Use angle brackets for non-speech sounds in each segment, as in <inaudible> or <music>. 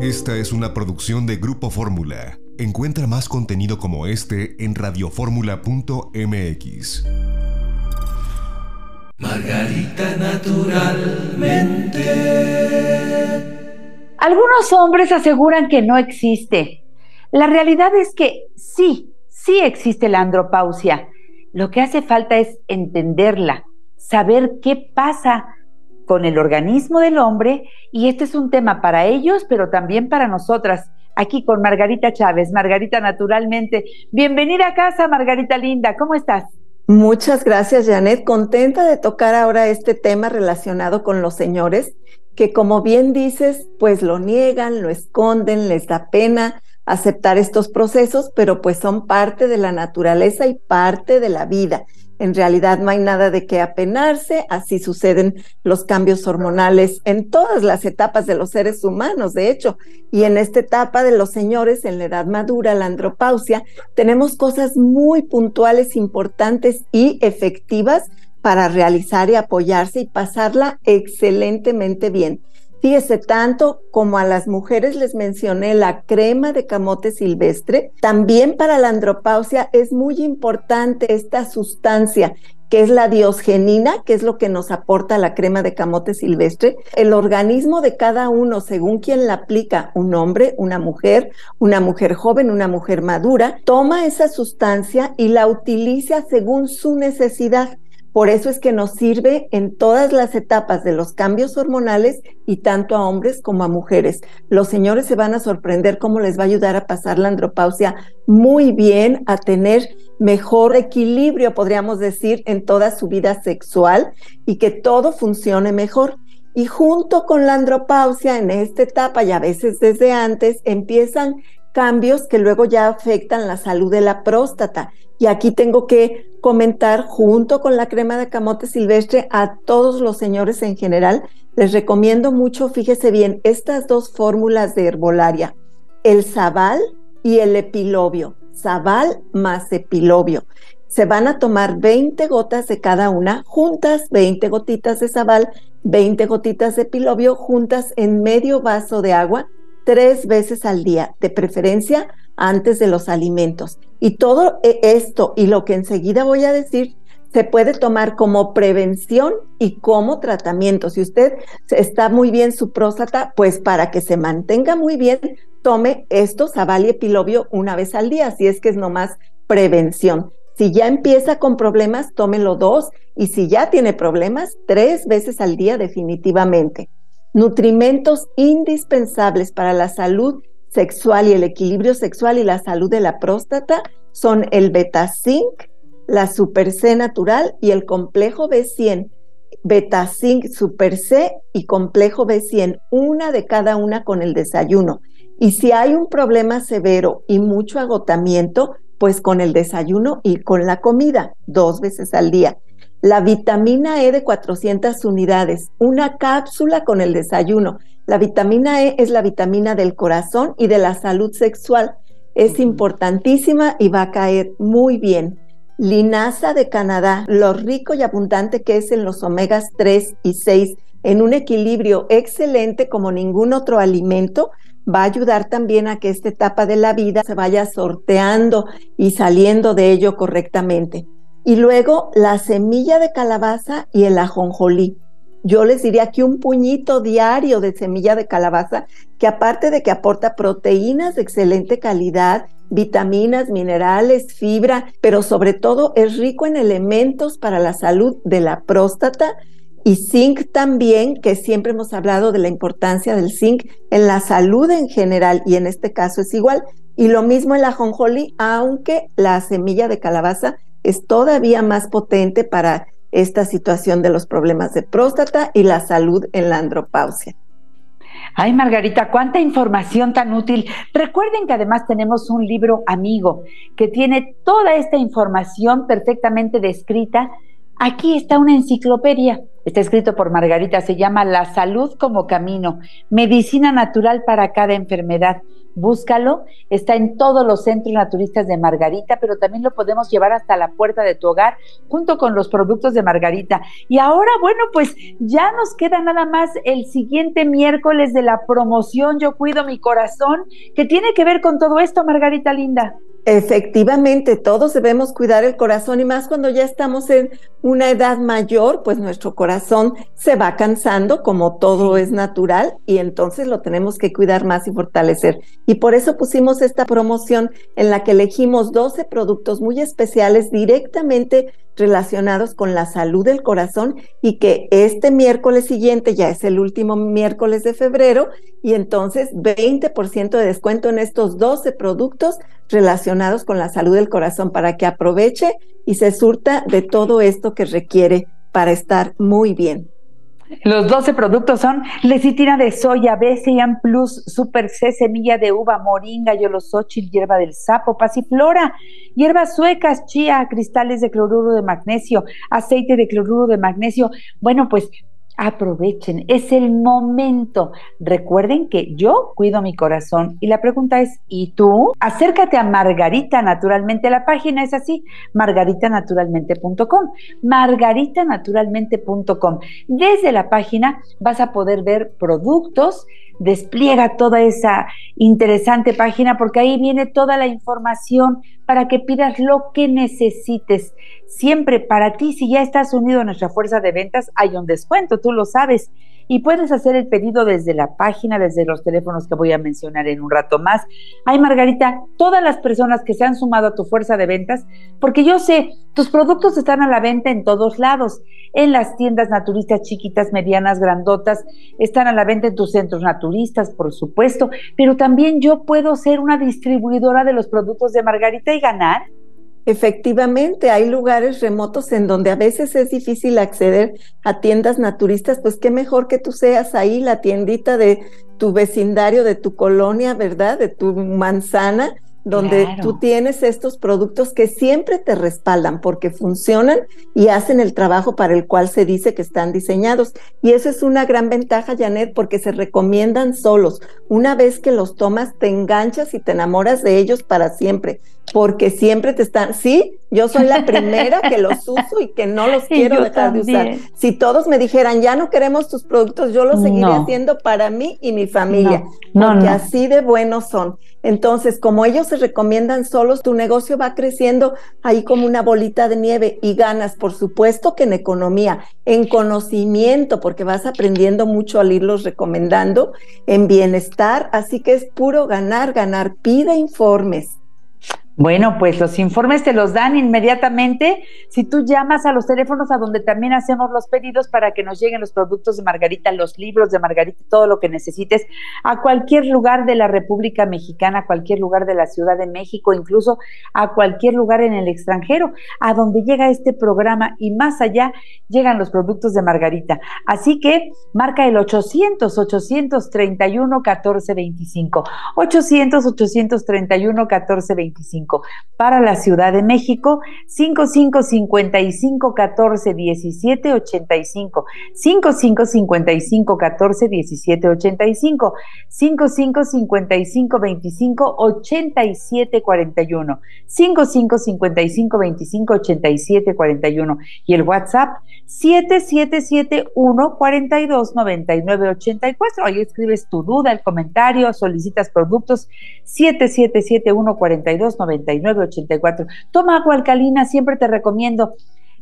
Esta es una producción de Grupo Fórmula. Encuentra más contenido como este en radioformula.mx. Margarita naturalmente. Algunos hombres aseguran que no existe. La realidad es que sí, sí existe la andropausia. Lo que hace falta es entenderla, saber qué pasa con el organismo del hombre y este es un tema para ellos, pero también para nosotras. Aquí con Margarita Chávez, Margarita Naturalmente. Bienvenida a casa, Margarita Linda, ¿cómo estás? Muchas gracias, Janet. Contenta de tocar ahora este tema relacionado con los señores, que como bien dices, pues lo niegan, lo esconden, les da pena aceptar estos procesos, pero pues son parte de la naturaleza y parte de la vida. En realidad no hay nada de qué apenarse, así suceden los cambios hormonales en todas las etapas de los seres humanos, de hecho, y en esta etapa de los señores, en la edad madura, la andropausia, tenemos cosas muy puntuales, importantes y efectivas para realizar y apoyarse y pasarla excelentemente bien. Fíjese, tanto como a las mujeres les mencioné la crema de camote silvestre, también para la andropausia es muy importante esta sustancia que es la diosgenina, que es lo que nos aporta la crema de camote silvestre. El organismo de cada uno, según quien la aplica, un hombre, una mujer, una mujer joven, una mujer madura, toma esa sustancia y la utiliza según su necesidad. Por eso es que nos sirve en todas las etapas de los cambios hormonales y tanto a hombres como a mujeres. Los señores se van a sorprender cómo les va a ayudar a pasar la andropausia muy bien, a tener mejor equilibrio, podríamos decir, en toda su vida sexual y que todo funcione mejor. Y junto con la andropausia, en esta etapa y a veces desde antes, empiezan cambios que luego ya afectan la salud de la próstata. Y aquí tengo que comentar junto con la crema de camote silvestre a todos los señores en general. Les recomiendo mucho, fíjese bien, estas dos fórmulas de herbolaria, el sabal y el epilobio. Sabal más epilobio. Se van a tomar 20 gotas de cada una juntas, 20 gotitas de sabal, 20 gotitas de epilobio juntas en medio vaso de agua tres veces al día, de preferencia antes de los alimentos. Y todo e, esto y lo que enseguida voy a decir se puede tomar como prevención y como tratamiento. Si usted está muy bien su próstata, pues para que se mantenga muy bien, tome esto, sabal y epilobio una vez al día, si es que es nomás prevención. Si ya empieza con problemas, tómelo dos y si ya tiene problemas, tres veces al día definitivamente. Nutrimentos indispensables para la salud sexual y el equilibrio sexual y la salud de la próstata son el beta-zinc, la super C natural y el complejo B100. Beta-zinc super C y complejo B100, una de cada una con el desayuno. Y si hay un problema severo y mucho agotamiento, pues con el desayuno y con la comida, dos veces al día. La vitamina E de 400 unidades, una cápsula con el desayuno. La vitamina E es la vitamina del corazón y de la salud sexual. Es importantísima y va a caer muy bien. Linaza de Canadá, lo rico y abundante que es en los omegas 3 y 6, en un equilibrio excelente como ningún otro alimento, va a ayudar también a que esta etapa de la vida se vaya sorteando y saliendo de ello correctamente. Y luego la semilla de calabaza y el ajonjolí yo les diría que un puñito diario de semilla de calabaza, que aparte de que aporta proteínas de excelente calidad, vitaminas, minerales, fibra, pero sobre todo es rico en elementos para la salud de la próstata y zinc también, que siempre hemos hablado de la importancia del zinc en la salud en general y en este caso es igual. Y lo mismo el ajonjolí, aunque la semilla de calabaza es todavía más potente para esta situación de los problemas de próstata y la salud en la andropausia. Ay, Margarita, cuánta información tan útil. Recuerden que además tenemos un libro amigo que tiene toda esta información perfectamente descrita. Aquí está una enciclopedia. Está escrito por Margarita, se llama La salud como camino, medicina natural para cada enfermedad. búscalo, está en todos los centros naturistas de Margarita, pero también lo podemos llevar hasta la puerta de tu hogar junto con los productos de Margarita. Y ahora, bueno, pues ya nos queda nada más el siguiente miércoles de la promoción Yo Cuido Mi Corazón, que tiene que ver con todo esto, Margarita Linda. Efectivamente, todos debemos cuidar el corazón y más cuando ya estamos en una edad mayor, pues nuestro corazón se va cansando, como todo es natural, y entonces lo tenemos que cuidar más y fortalecer. Y por eso pusimos esta promoción en la que elegimos 12 productos muy especiales directamente relacionados con la salud del corazón y que este miércoles siguiente ya es el último miércoles de febrero y entonces 20% de descuento en estos 12 productos relacionados con la salud del corazón para que aproveche y se surta de todo esto que requiere para estar muy bien. Los 12 productos son lecitina de soya, BCAN Plus, Super C, semilla de uva, moringa, yolosochil, hierba del sapo, pasiflora, hierbas suecas, chía, cristales de cloruro de magnesio, aceite de cloruro de magnesio. Bueno, pues aprovechen, es el momento. Recuerden que yo cuido mi corazón y la pregunta es, ¿y tú? Acércate a Margarita Naturalmente, la página es así, margaritanaturalmente.com, margaritanaturalmente.com. Desde la página vas a poder ver productos, despliega toda esa interesante página porque ahí viene toda la información para que pidas lo que necesites. Siempre para ti, si ya estás unido a nuestra fuerza de ventas, hay un descuento, tú lo sabes y puedes hacer el pedido desde la página, desde los teléfonos que voy a mencionar en un rato más. Ay, Margarita, todas las personas que se han sumado a tu fuerza de ventas, porque yo sé, tus productos están a la venta en todos lados, en las tiendas naturistas chiquitas, medianas, grandotas, están a la venta en tus centros naturistas, por supuesto, pero también yo puedo ser una distribuidora de los productos de Margarita y ganar. Efectivamente, hay lugares remotos en donde a veces es difícil acceder a tiendas naturistas, pues qué mejor que tú seas ahí la tiendita de tu vecindario, de tu colonia, ¿verdad? De tu manzana donde tú tienes estos productos que siempre te respaldan porque funcionan y hacen el trabajo para el cual se dice que están diseñados. Y eso es una gran ventaja, Janet, porque se recomiendan solos. Una vez que los tomas, te enganchas y te enamoras de ellos para siempre, porque siempre te están, sí, yo soy la primera que <laughs> los uso y que no los quiero dejar de usar. Si todos me dijeran, ya no queremos tus productos, yo los seguiré haciendo para mí y mi familia, porque así de buenos son. Entonces, como ellos se recomiendan solos, tu negocio va creciendo ahí como una bolita de nieve y ganas, por supuesto que en economía, en conocimiento, porque vas aprendiendo mucho al irlos recomendando, en bienestar, así que es puro ganar, ganar. Pide informes bueno, pues los informes te los dan inmediatamente si tú llamas a los teléfonos a donde también hacemos los pedidos para que nos lleguen los productos de Margarita, los libros de Margarita, todo lo que necesites a cualquier lugar de la República Mexicana, a cualquier lugar de la Ciudad de México, incluso a cualquier lugar en el extranjero, a donde llega este programa y más allá llegan los productos de Margarita. Así que marca el 800 831 1425. 800 831 1425 para la Ciudad de México, 5555 14 17 85, 5555 14 17 85, 5555 25 87 41, 5555 25 87 41 y el WhatsApp 7771 42 99 84. Ahí escribes tu duda, el comentario, solicitas productos 7771 42 9984. Toma agua alcalina, siempre te recomiendo.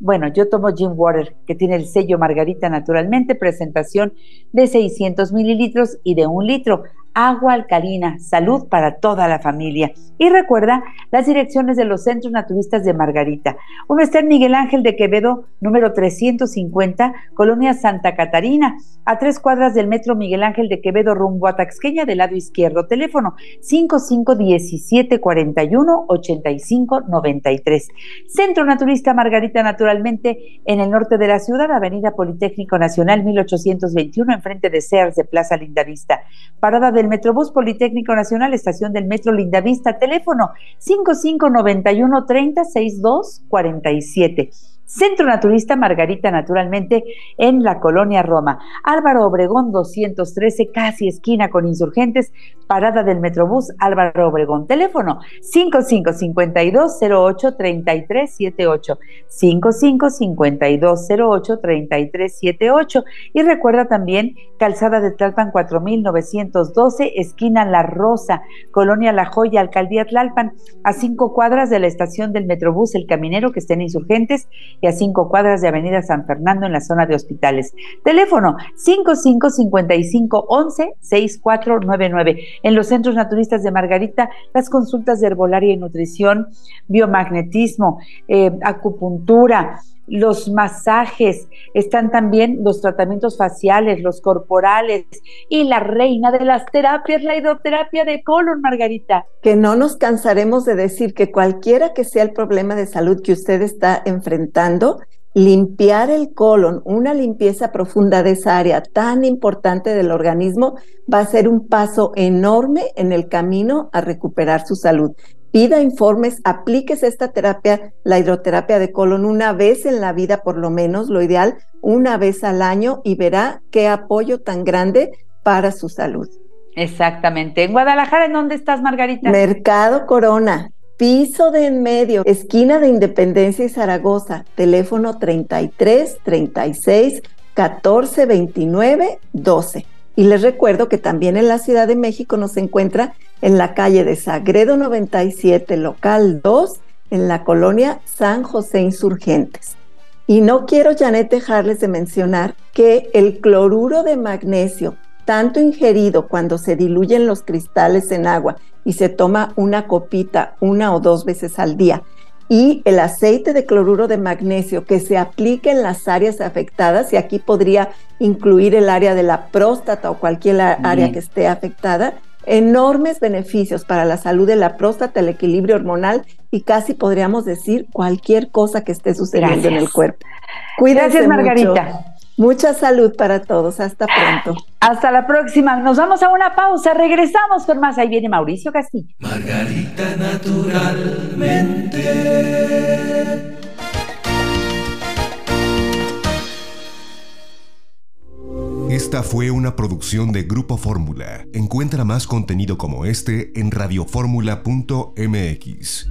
Bueno, yo tomo Gin Water, que tiene el sello Margarita naturalmente, presentación de 600 mililitros y de un litro agua alcalina, salud para toda la familia. Y recuerda las direcciones de los centros naturistas de Margarita. Uno está en Miguel Ángel de Quevedo, número 350, Colonia Santa Catarina, a tres cuadras del metro Miguel Ángel de Quevedo, rumbo a Taxqueña, del lado izquierdo. Teléfono 551741 8593. Centro Naturista Margarita, naturalmente, en el norte de la ciudad, Avenida Politécnico Nacional 1821, enfrente de Sears de Plaza Lindavista. Parada de Metrobús Politécnico Nacional, estación del Metro Lindavista, teléfono 5591 30 47. Centro Naturista Margarita, naturalmente, en la colonia Roma. Álvaro Obregón 213, casi esquina con insurgentes, parada del Metrobús Álvaro Obregón. Teléfono 5552-083378. 5552-083378. Y recuerda también Calzada de Tlalpan 4912, esquina La Rosa, colonia La Joya, alcaldía Tlalpan, a cinco cuadras de la estación del Metrobús El Caminero, que estén insurgentes y a cinco cuadras de Avenida San Fernando en la zona de hospitales. Teléfono 5555116499. En los centros naturistas de Margarita, las consultas de herbolaria y nutrición, biomagnetismo, eh, acupuntura, los masajes, están también los tratamientos faciales, los corporales y la reina de las terapias, la hidroterapia de colon, Margarita. Que no nos cansaremos de decir que cualquiera que sea el problema de salud que usted está enfrentando, limpiar el colon, una limpieza profunda de esa área tan importante del organismo, va a ser un paso enorme en el camino a recuperar su salud pida informes, aplíquese esta terapia, la hidroterapia de colon, una vez en la vida, por lo menos, lo ideal, una vez al año, y verá qué apoyo tan grande para su salud. Exactamente. En Guadalajara, ¿en dónde estás, Margarita? Mercado Corona, piso de en medio, esquina de Independencia y Zaragoza, teléfono 33 36 14 29 12. Y les recuerdo que también en la Ciudad de México nos encuentra en la calle de Sagredo 97, local 2, en la colonia San José Insurgentes. Y no quiero, Janet, dejarles de mencionar que el cloruro de magnesio, tanto ingerido cuando se diluyen los cristales en agua y se toma una copita una o dos veces al día, y el aceite de cloruro de magnesio que se aplique en las áreas afectadas, y aquí podría incluir el área de la próstata o cualquier área que esté afectada, enormes beneficios para la salud de la próstata, el equilibrio hormonal y casi podríamos decir cualquier cosa que esté sucediendo en el cuerpo. Cuídense Gracias, Margarita. Mucha salud para todos. Hasta pronto. Hasta la próxima. Nos vamos a una pausa. Regresamos con más. Ahí viene Mauricio Castillo. Margarita naturalmente. Esta fue una producción de Grupo Fórmula. Encuentra más contenido como este en radioformula.mx.